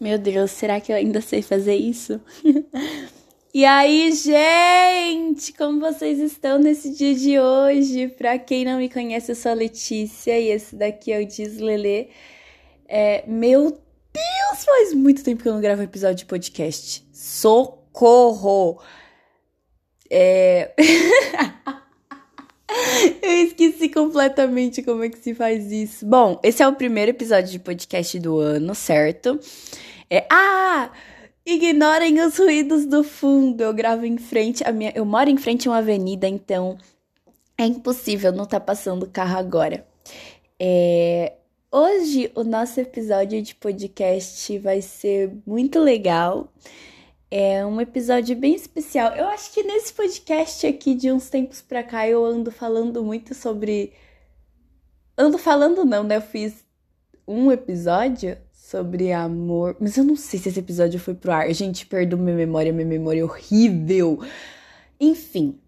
Meu Deus, será que eu ainda sei fazer isso? e aí, gente, como vocês estão nesse dia de hoje? Pra quem não me conhece, eu sou a Letícia e esse daqui é o Diz É, meu Deus, faz muito tempo que eu não gravo um episódio de podcast. Socorro! É. Eu esqueci completamente como é que se faz isso. Bom, esse é o primeiro episódio de podcast do ano, certo? É. Ah! Ignorem os ruídos do fundo. Eu gravo em frente. A minha, eu moro em frente a uma avenida, então é impossível não estar tá passando carro agora. É, hoje o nosso episódio de podcast vai ser muito legal. É um episódio bem especial. Eu acho que nesse podcast aqui de uns tempos pra cá eu ando falando muito sobre. Ando falando não, né? Eu fiz um episódio sobre amor. Mas eu não sei se esse episódio foi pro ar. Gente, perdoa minha memória, minha memória é horrível. Enfim.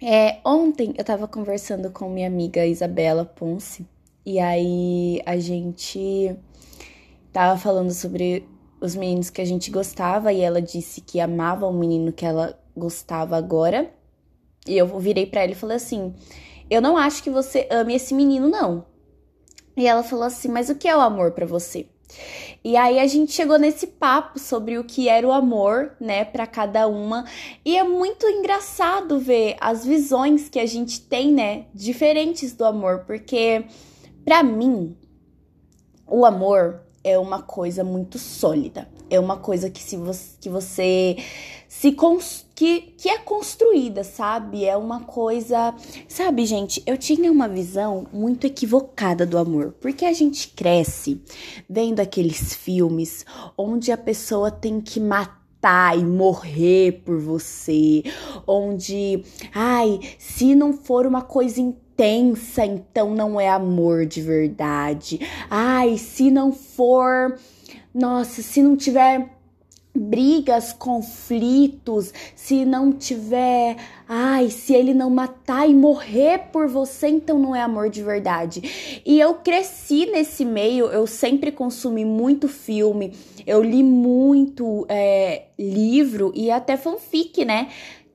É, ontem eu tava conversando com minha amiga Isabela Ponce. E aí a gente tava falando sobre os meninos que a gente gostava e ela disse que amava o menino que ela gostava agora. E eu virei para ela e falei assim: "Eu não acho que você ame esse menino não". E ela falou assim: "Mas o que é o amor para você?" E aí a gente chegou nesse papo sobre o que era o amor, né, para cada uma. E é muito engraçado ver as visões que a gente tem, né, diferentes do amor, porque para mim o amor é uma coisa muito sólida. É uma coisa que se que você se que, que é construída, sabe? É uma coisa, sabe, gente? Eu tinha uma visão muito equivocada do amor, porque a gente cresce vendo aqueles filmes onde a pessoa tem que matar e morrer por você, onde, ai, se não for uma coisa intensa, então não é amor de verdade. Ai, se não for. Nossa, se não tiver brigas, conflitos, se não tiver, ai, se ele não matar e morrer por você, então não é amor de verdade. E eu cresci nesse meio, eu sempre consumi muito filme, eu li muito é, livro e até fanfic, né?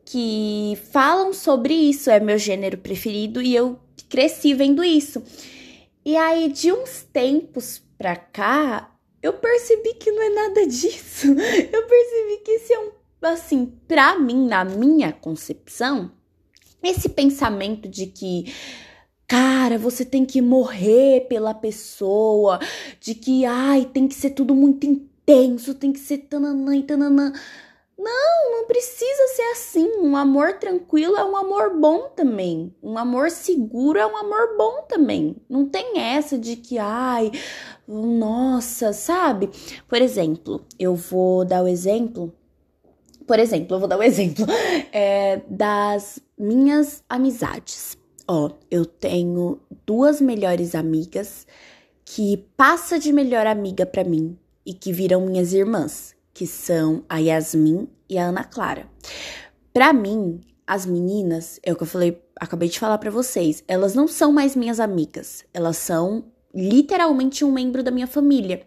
Que falam sobre isso, é meu gênero preferido e eu cresci vendo isso. E aí, de uns tempos pra cá, eu percebi que não é nada disso. Eu percebi que esse é um, assim, pra mim, na minha concepção, esse pensamento de que cara, você tem que morrer pela pessoa, de que ai, tem que ser tudo muito intenso, tem que ser tananã e tananã. Não, não precisa ser assim. Um amor tranquilo é um amor bom também. Um amor seguro é um amor bom também. Não tem essa de que, ai, nossa, sabe? Por exemplo, eu vou dar o exemplo. Por exemplo, eu vou dar o exemplo é, das minhas amizades. Ó, eu tenho duas melhores amigas que passa de melhor amiga para mim e que viram minhas irmãs que são a Yasmin e a Ana Clara. Para mim, as meninas, é o que eu falei, acabei de falar para vocês, elas não são mais minhas amigas, elas são literalmente um membro da minha família.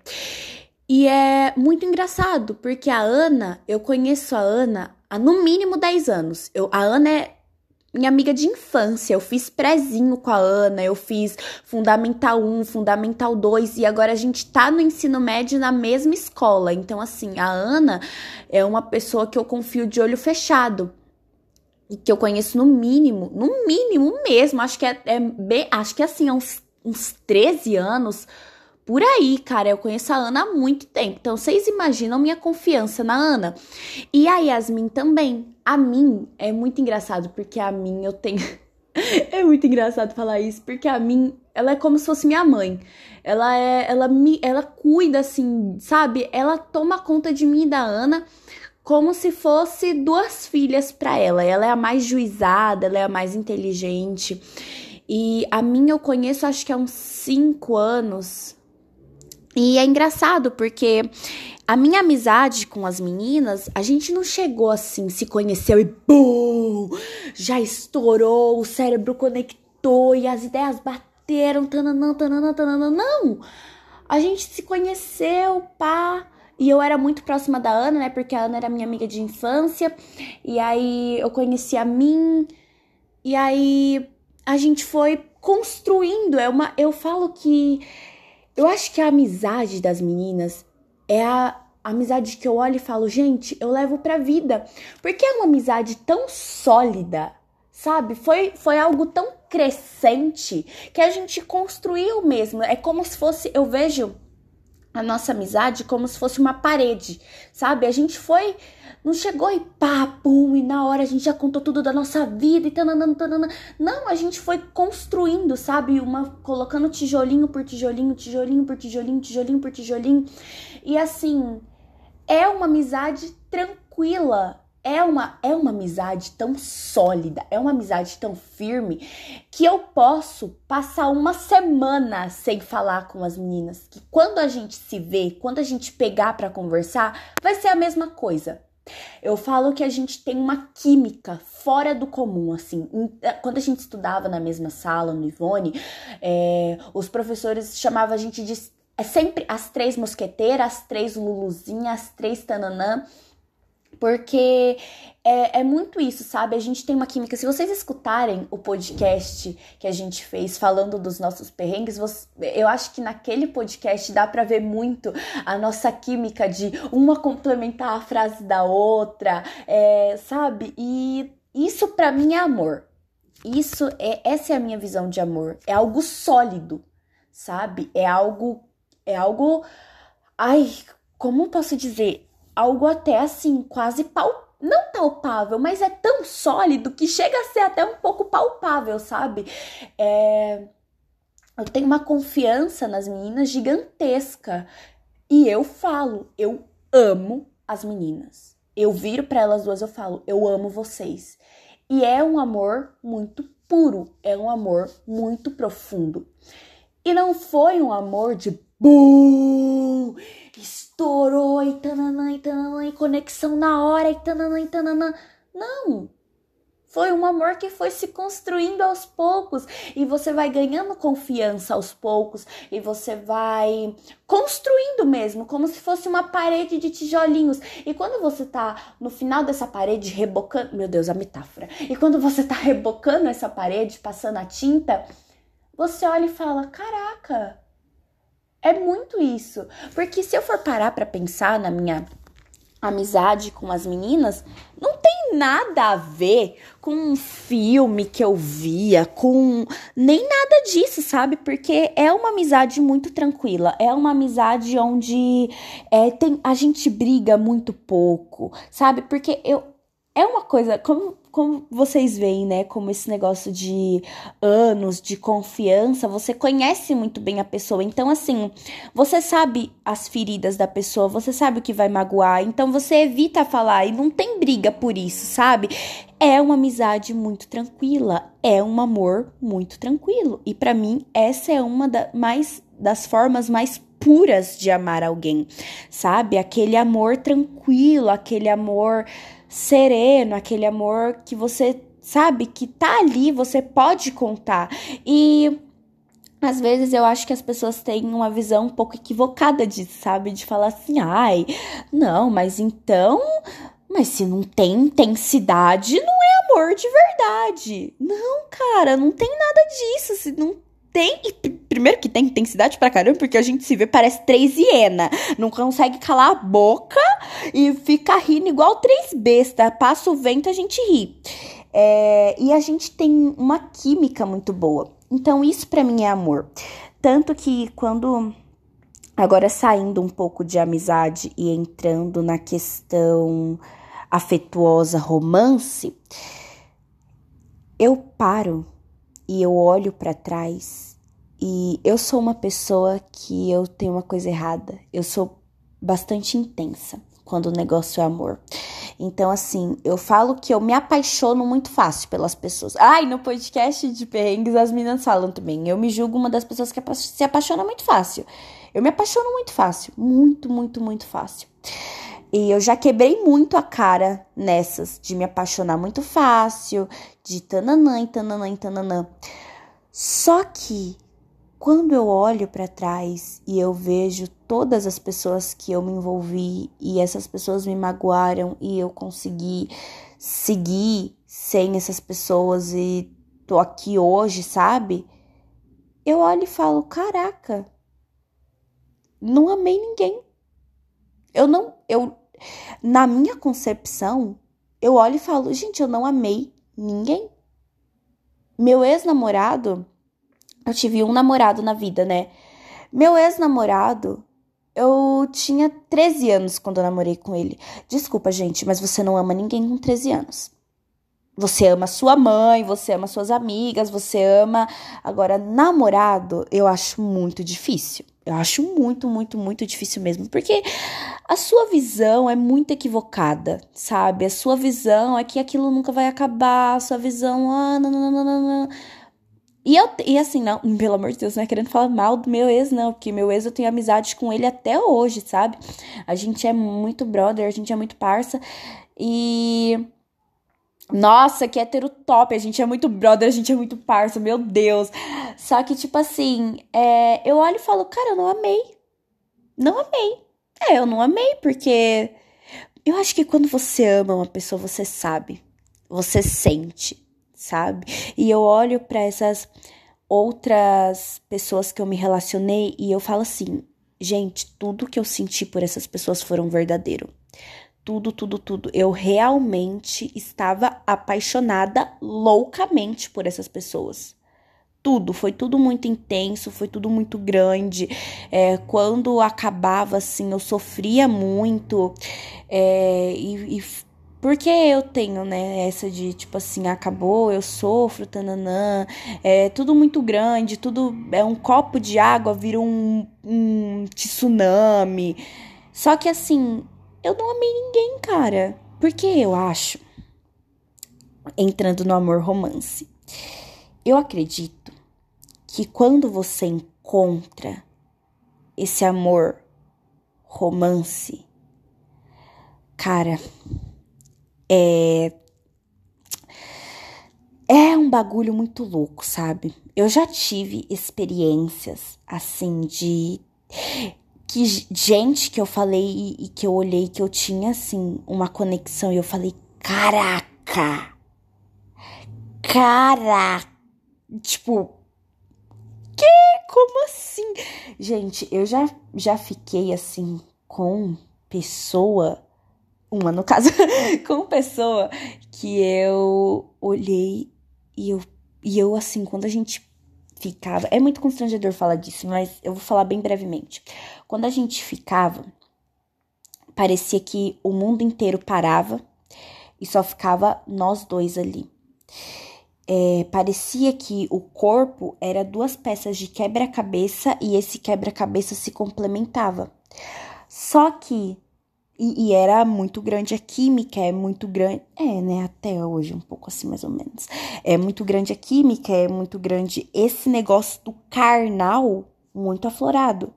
E é muito engraçado, porque a Ana, eu conheço a Ana há no mínimo 10 anos. Eu, a Ana é minha amiga de infância. Eu fiz prezinho com a Ana, eu fiz Fundamental 1, Fundamental 2 e agora a gente tá no ensino médio na mesma escola. Então, assim, a Ana é uma pessoa que eu confio de olho fechado. E que eu conheço no mínimo, no mínimo mesmo, acho que é, é bem, acho que assim, há uns, uns 13 anos por aí, cara. Eu conheço a Ana há muito tempo. Então, vocês imaginam minha confiança na Ana. E a Yasmin também. A mim é muito engraçado, porque a mim eu tenho. é muito engraçado falar isso, porque a mim ela é como se fosse minha mãe. Ela é. Ela me. Ela cuida, assim, sabe? Ela toma conta de mim e da Ana como se fosse duas filhas para ela. Ela é a mais juizada, ela é a mais inteligente. E a mim eu conheço acho que há uns cinco anos. E é engraçado porque a minha amizade com as meninas, a gente não chegou assim, se conheceu e bum, já estourou, o cérebro conectou e as ideias bateram, tananã, tananã, tananã. Não! A gente se conheceu, pá, E eu era muito próxima da Ana, né? Porque a Ana era minha amiga de infância. E aí eu conheci a mim. E aí a gente foi construindo. É uma, eu falo que eu acho que a amizade das meninas é a amizade que eu olho e falo, gente, eu levo pra vida. Porque é uma amizade tão sólida, sabe? Foi, foi algo tão crescente que a gente construiu mesmo. É como se fosse, eu vejo a nossa amizade como se fosse uma parede, sabe? A gente foi, não chegou e pá, pum, e na hora a gente já contou tudo da nossa vida e tananã, tananã. Não, a gente foi construindo, sabe? Uma colocando tijolinho por tijolinho, tijolinho por tijolinho, tijolinho por tijolinho. E assim, é uma amizade tranquila, é uma, é uma amizade tão sólida, é uma amizade tão firme que eu posso passar uma semana sem falar com as meninas. Que quando a gente se vê, quando a gente pegar para conversar, vai ser a mesma coisa. Eu falo que a gente tem uma química fora do comum, assim. Eh, quando a gente estudava na mesma sala, no Ivone, é, os professores chamavam a gente de é sempre as três mosqueteiras, as três luluzinhas, as três tananã. Porque é, é, muito isso, sabe? A gente tem uma química. Se vocês escutarem o podcast que a gente fez falando dos nossos perrengues, você, eu acho que naquele podcast dá para ver muito a nossa química de uma complementar a frase da outra, é, sabe? E isso para mim é amor. Isso é essa é a minha visão de amor. É algo sólido, sabe? É algo é algo ai, como posso dizer? Algo até assim, quase. Não palpável, mas é tão sólido que chega a ser até um pouco palpável, sabe? É... Eu tenho uma confiança nas meninas gigantesca. E eu falo, eu amo as meninas. Eu viro para elas duas, eu falo, eu amo vocês. E é um amor muito puro, é um amor muito profundo. E não foi um amor de Bum! Estourou e tananã e tananã e conexão na hora e tananã e tananã. Não! Foi um amor que foi se construindo aos poucos e você vai ganhando confiança aos poucos e você vai construindo mesmo, como se fosse uma parede de tijolinhos. E quando você tá no final dessa parede rebocando, meu Deus, a metáfora. E quando você tá rebocando essa parede, passando a tinta, você olha e fala: "Caraca, é muito isso. Porque se eu for parar para pensar na minha amizade com as meninas, não tem nada a ver com um filme que eu via, com nem nada disso, sabe? Porque é uma amizade muito tranquila, é uma amizade onde é, tem, a gente briga muito pouco, sabe? Porque eu é uma coisa, como, como vocês veem, né? Como esse negócio de anos, de confiança, você conhece muito bem a pessoa. Então, assim, você sabe as feridas da pessoa, você sabe o que vai magoar. Então, você evita falar e não tem briga por isso, sabe? É uma amizade muito tranquila, é um amor muito tranquilo. E para mim, essa é uma da, mais, das formas mais puras de amar alguém, sabe? Aquele amor tranquilo, aquele amor sereno, aquele amor que você sabe que tá ali, você pode contar. E às vezes eu acho que as pessoas têm uma visão um pouco equivocada disso, sabe? De falar assim, ai, não, mas então. Mas se não tem intensidade, não é amor de verdade. Não, cara, não tem nada disso. Se não tem. Primeiro que tem intensidade pra caramba, porque a gente se vê, parece três hiena. Não consegue calar a boca e fica rindo igual três besta. Passa o vento, a gente ri. É, e a gente tem uma química muito boa. Então, isso para mim é amor. Tanto que quando. Agora saindo um pouco de amizade e entrando na questão afetuosa, romance, eu paro e eu olho para trás e eu sou uma pessoa que eu tenho uma coisa errada. Eu sou bastante intensa quando o negócio é amor. Então, assim, eu falo que eu me apaixono muito fácil pelas pessoas. Ai, no podcast de perrengues as meninas falam também. Eu me julgo uma das pessoas que se apaixona muito fácil. Eu me apaixono muito fácil. Muito, muito, muito fácil. E eu já quebrei muito a cara nessas, de me apaixonar muito fácil, de tananã e tananã e tananã. Só que quando eu olho para trás e eu vejo todas as pessoas que eu me envolvi e essas pessoas me magoaram e eu consegui seguir sem essas pessoas e tô aqui hoje, sabe? Eu olho e falo: caraca, não amei ninguém. Eu não, eu, na minha concepção, eu olho e falo: gente, eu não amei ninguém. Meu ex-namorado eu tive um namorado na vida, né? Meu ex-namorado, eu tinha 13 anos quando eu namorei com ele. Desculpa, gente, mas você não ama ninguém com 13 anos. Você ama sua mãe, você ama suas amigas, você ama. Agora, namorado, eu acho muito difícil. Eu acho muito, muito, muito difícil mesmo. Porque a sua visão é muito equivocada, sabe? A sua visão é que aquilo nunca vai acabar. A sua visão, ah, não, não, não, não, não. E, eu, e assim, não, pelo amor de Deus, não é querendo falar mal do meu ex, não, porque meu ex eu tenho amizade com ele até hoje, sabe? A gente é muito brother, a gente é muito parça. E. Nossa, que hétero top, a gente é muito brother, a gente é muito parça, meu Deus. Só que, tipo assim, é, eu olho e falo, cara, eu não amei. Não amei. É, eu não amei, porque eu acho que quando você ama uma pessoa, você sabe, você sente sabe? E eu olho para essas outras pessoas que eu me relacionei e eu falo assim, gente, tudo que eu senti por essas pessoas foram verdadeiro. Tudo, tudo, tudo. Eu realmente estava apaixonada loucamente por essas pessoas. Tudo, foi tudo muito intenso, foi tudo muito grande. É, quando acabava, assim, eu sofria muito. É, e, e porque eu tenho, né, essa de tipo assim, acabou, eu sofro, tananã, é tudo muito grande, tudo é um copo de água, vira um, um tsunami. Só que assim, eu não amei ninguém, cara. Porque eu acho, entrando no amor romance, eu acredito que quando você encontra esse amor romance, cara é. É um bagulho muito louco, sabe? Eu já tive experiências assim de que gente que eu falei e que eu olhei que eu tinha assim uma conexão e eu falei, caraca! Caraca! Tipo, que? Como assim? Gente, eu já já fiquei assim com pessoa uma no caso, com pessoa que eu olhei e eu, e eu assim, quando a gente ficava, é muito constrangedor falar disso, mas eu vou falar bem brevemente. Quando a gente ficava, parecia que o mundo inteiro parava e só ficava nós dois ali. É, parecia que o corpo era duas peças de quebra-cabeça e esse quebra-cabeça se complementava. Só que e, e, era muito grande a química, é muito grande. É, né? Até hoje, um pouco assim, mais ou menos. É muito grande a química, é muito grande esse negócio do carnal muito aflorado.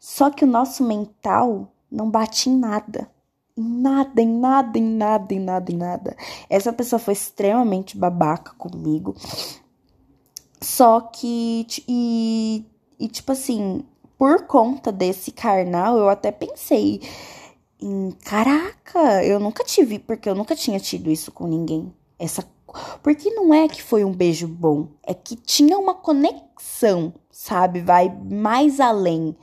Só que o nosso mental não bate em nada. Em nada, em nada, em nada, em nada, em nada. Essa pessoa foi extremamente babaca comigo. Só que. E, e tipo assim, por conta desse carnal, eu até pensei em, caraca, eu nunca tive, porque eu nunca tinha tido isso com ninguém. Essa porque não é que foi um beijo bom, é que tinha uma conexão, sabe? Vai mais além.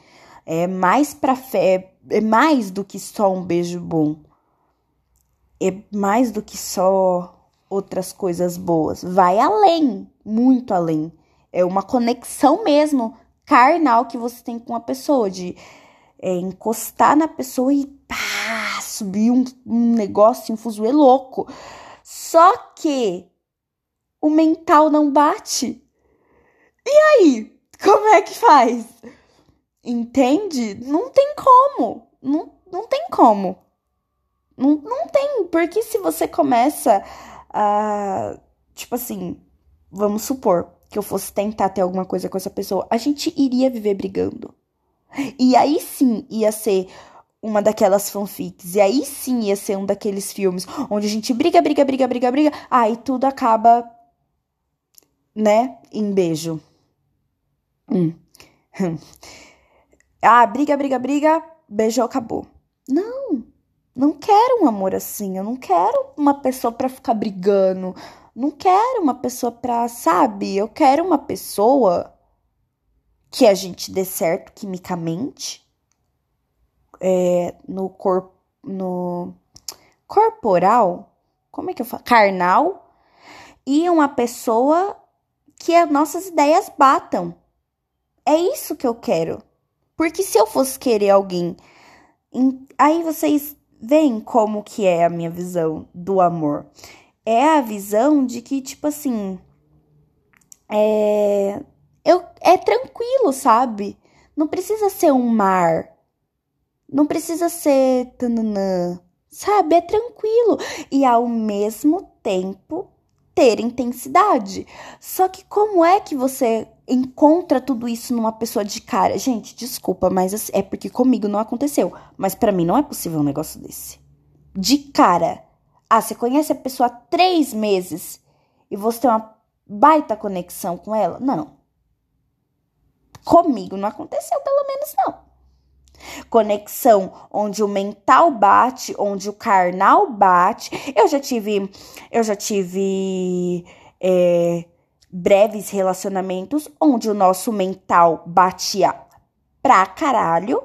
É mais pra fé, é mais do que só um beijo bom. É mais do que só outras coisas boas. Vai além, muito além. É uma conexão mesmo carnal que você tem com a pessoa, de é, encostar na pessoa e pá, subir um, um negócio, um fuzuê louco. Só que o mental não bate. E aí? Como é que faz? Entende? Não tem como. Não, não tem como. Não, não tem. Porque se você começa a. Tipo assim, vamos supor, que eu fosse tentar ter alguma coisa com essa pessoa, a gente iria viver brigando. E aí sim ia ser uma daquelas fanfics. E aí sim ia ser um daqueles filmes onde a gente briga, briga, briga, briga, briga. Aí tudo acaba, né, em beijo. Hum. ah, briga, briga, briga, beijou, acabou. Não, não quero um amor assim. Eu não quero uma pessoa para ficar brigando. Não quero uma pessoa pra, sabe? Eu quero uma pessoa que a gente dê certo quimicamente é, no corpo, no corporal, como é que eu falo? Carnal, e uma pessoa que as nossas ideias batam. É isso que eu quero. Porque se eu fosse querer alguém, aí vocês veem como que é a minha visão do amor. É a visão de que, tipo assim, é, eu, é tranquilo, sabe? Não precisa ser um mar. Não precisa ser tananã, sabe? É tranquilo. E ao mesmo tempo ter intensidade. Só que como é que você encontra tudo isso numa pessoa de cara? Gente, desculpa, mas assim, é porque comigo não aconteceu. Mas para mim não é possível um negócio desse. De cara. Ah, você conhece a pessoa há três meses e você tem uma baita conexão com ela? Não. Comigo não aconteceu, pelo menos não. Conexão onde o mental bate, onde o carnal bate. Eu já tive, eu já tive é, breves relacionamentos onde o nosso mental batia pra caralho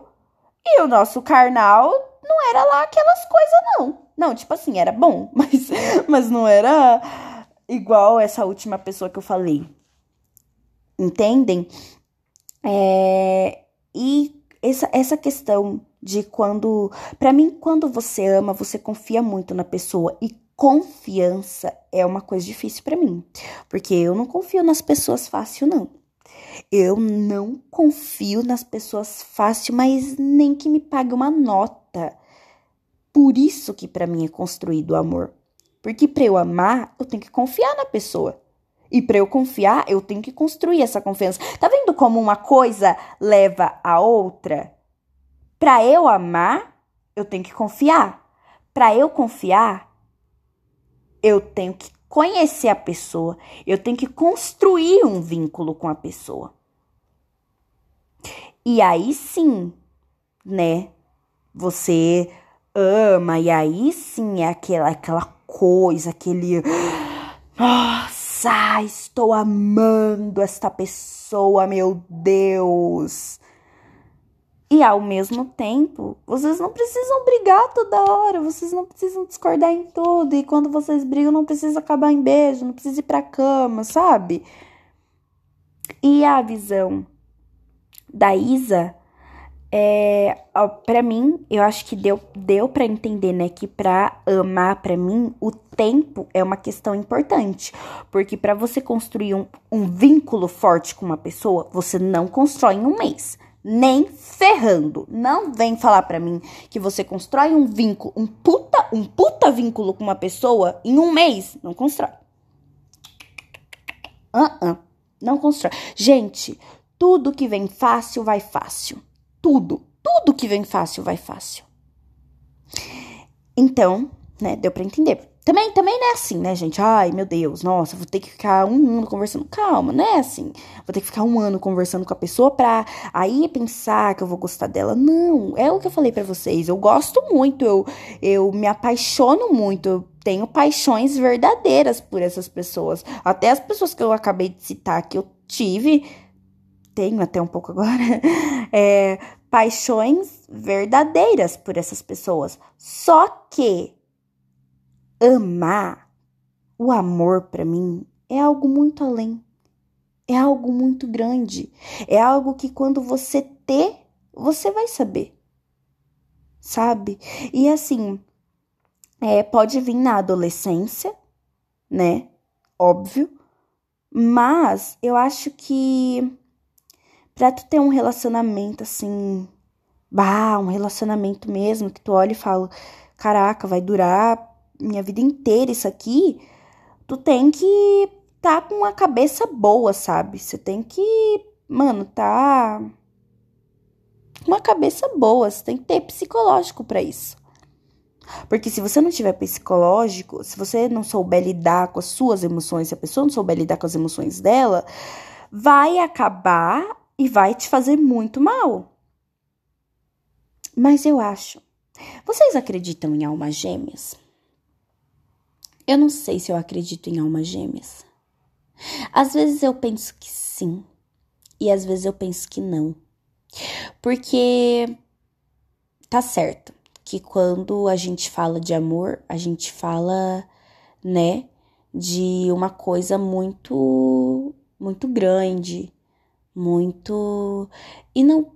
e o nosso carnal não era lá aquelas coisas, não. Não, tipo assim, era bom, mas, mas não era igual essa última pessoa que eu falei. Entendem? É, e essa, essa questão de quando. para mim, quando você ama, você confia muito na pessoa. E confiança é uma coisa difícil para mim. Porque eu não confio nas pessoas fácil, não. Eu não confio nas pessoas fácil, mas nem que me pague uma nota. Por isso que para mim é construído o amor. Porque para eu amar, eu tenho que confiar na pessoa. E para eu confiar, eu tenho que construir essa confiança. Tá vendo como uma coisa leva a outra? Para eu amar, eu tenho que confiar. Para eu confiar, eu tenho que conhecer a pessoa, eu tenho que construir um vínculo com a pessoa. E aí sim, né? Você ama e aí sim é aquela aquela coisa, aquele nossa, nossa, estou amando esta pessoa, meu Deus. E ao mesmo tempo, vocês não precisam brigar toda hora, vocês não precisam discordar em tudo. E quando vocês brigam, não precisa acabar em beijo, não precisa ir pra cama, sabe? E a visão da Isa é, para mim, eu acho que deu, deu para entender, né, que para amar, para mim, o tempo é uma questão importante. Porque para você construir um, um vínculo forte com uma pessoa, você não constrói em um mês. Nem ferrando. Não vem falar para mim que você constrói um vínculo, um puta, um puta vínculo com uma pessoa em um mês. Não constrói. Uh -uh, não constrói. Gente, tudo que vem fácil, vai fácil tudo, tudo que vem fácil vai fácil. Então, né, deu para entender. Também, também não é assim, né, gente? Ai, meu Deus, nossa, vou ter que ficar um ano conversando. Calma, não é assim. Vou ter que ficar um ano conversando com a pessoa pra aí pensar que eu vou gostar dela. Não, é o que eu falei para vocês. Eu gosto muito, eu, eu me apaixono muito, eu tenho paixões verdadeiras por essas pessoas. Até as pessoas que eu acabei de citar que eu tive tenho até um pouco agora, é, paixões verdadeiras por essas pessoas. Só que amar, o amor para mim é algo muito além. É algo muito grande. É algo que quando você ter, você vai saber. Sabe? E assim, é, pode vir na adolescência, né? Óbvio. Mas eu acho que Pra tu ter um relacionamento assim, bah, um relacionamento mesmo, que tu olha e fala, caraca, vai durar minha vida inteira isso aqui, tu tem que tá com a cabeça boa, sabe? Você tem que, mano, tá uma cabeça boa, você tem que ter psicológico para isso. Porque se você não tiver psicológico, se você não souber lidar com as suas emoções, se a pessoa não souber lidar com as emoções dela, vai acabar e vai te fazer muito mal. Mas eu acho. Vocês acreditam em almas gêmeas? Eu não sei se eu acredito em almas gêmeas. Às vezes eu penso que sim, e às vezes eu penso que não. Porque tá certo que quando a gente fala de amor, a gente fala, né, de uma coisa muito muito grande, muito e não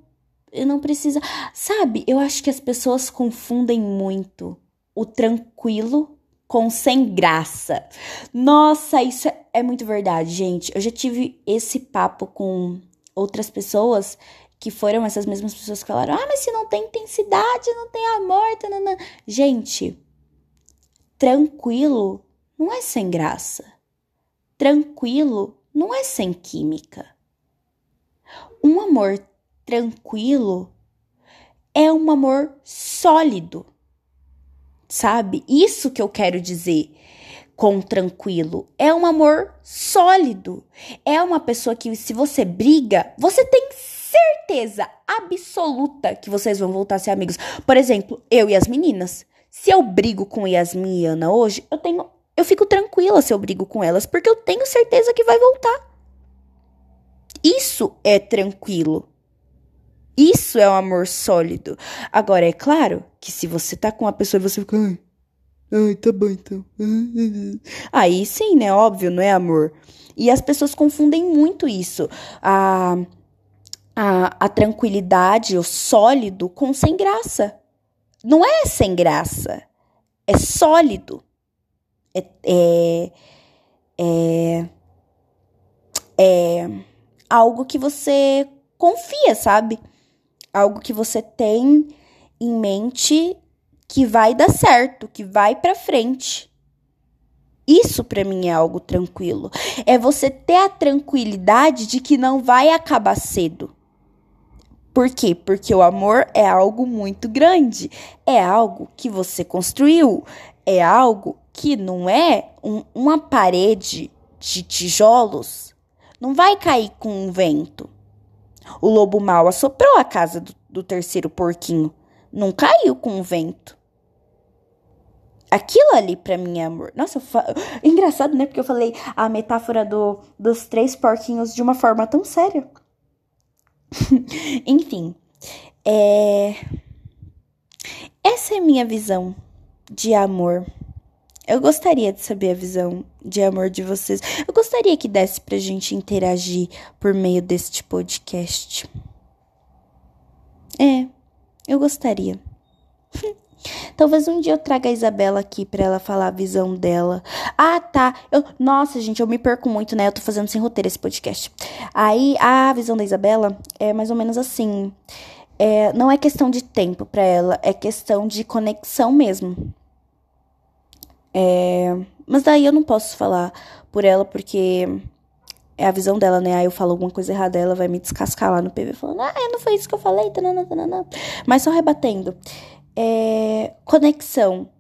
e não precisa, sabe? Eu acho que as pessoas confundem muito o tranquilo com sem graça. Nossa, isso é, é muito verdade, gente. Eu já tive esse papo com outras pessoas que foram essas mesmas pessoas que falaram: ah, mas se não tem intensidade, não tem amor. Tanana. Gente, tranquilo não é sem graça. Tranquilo não é sem química. Um amor tranquilo é um amor sólido. Sabe? Isso que eu quero dizer com tranquilo. É um amor sólido. É uma pessoa que, se você briga, você tem certeza absoluta que vocês vão voltar a ser amigos. Por exemplo, eu e as meninas. Se eu brigo com Yasmin e Ana hoje, eu tenho. Eu fico tranquila se eu brigo com elas, porque eu tenho certeza que vai voltar. Isso é tranquilo. Isso é um amor sólido. Agora, é claro que se você tá com uma pessoa e você fica. Ai, ai tá bom então. Aí sim, né? Óbvio, não é amor. E as pessoas confundem muito isso. A. A, a tranquilidade, o sólido, com sem graça. Não é sem graça, é sólido. É, é, é, é algo que você confia, sabe? Algo que você tem em mente que vai dar certo, que vai para frente. Isso para mim é algo tranquilo. É você ter a tranquilidade de que não vai acabar cedo. Por quê? Porque o amor é algo muito grande, é algo que você construiu, é algo que não é um, uma parede de tijolos, não vai cair com um vento. O lobo mau assoprou a casa do, do terceiro porquinho, não caiu com um vento. Aquilo ali para mim é amor. Nossa, fa... engraçado, né? Porque eu falei a metáfora do, dos três porquinhos de uma forma tão séria. Enfim, é... essa é minha visão de amor. Eu gostaria de saber a visão de amor de vocês. Eu gostaria que desse pra gente interagir por meio deste podcast. É, eu gostaria. Talvez um dia eu traga a Isabela aqui para ela falar a visão dela. Ah, tá. Eu, nossa, gente, eu me perco muito, né? Eu tô fazendo sem roteiro esse podcast. Aí, a visão da Isabela é mais ou menos assim. É, não é questão de tempo para ela, é questão de conexão mesmo. É, mas daí eu não posso falar por ela porque é a visão dela, né? Aí eu falo alguma coisa errada, ela vai me descascar lá no PV falando, ah, não foi isso que eu falei, tanana, tanana. mas só rebatendo é, conexão.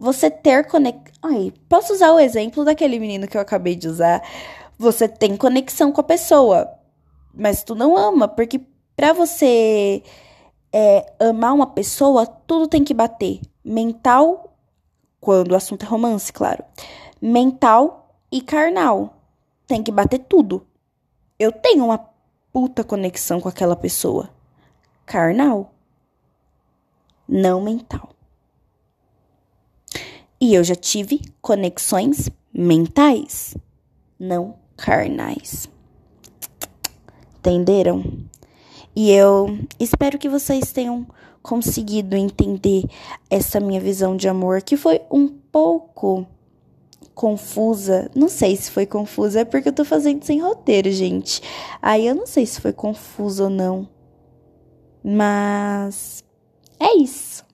Você ter conexão. Ai, posso usar o exemplo daquele menino que eu acabei de usar? Você tem conexão com a pessoa, mas tu não ama, porque para você é, amar uma pessoa, tudo tem que bater. Mental, quando o assunto é romance, claro. Mental e carnal. Tem que bater tudo. Eu tenho uma puta conexão com aquela pessoa. Carnal não mental. E eu já tive conexões mentais, não carnais. Entenderam? E eu espero que vocês tenham conseguido entender essa minha visão de amor, que foi um pouco confusa. Não sei se foi confusa, é porque eu tô fazendo sem roteiro, gente. Aí eu não sei se foi confuso ou não. Mas é isso.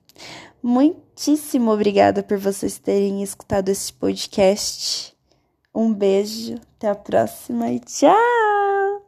Muitíssimo obrigada por vocês terem escutado esse podcast. Um beijo, até a próxima e tchau!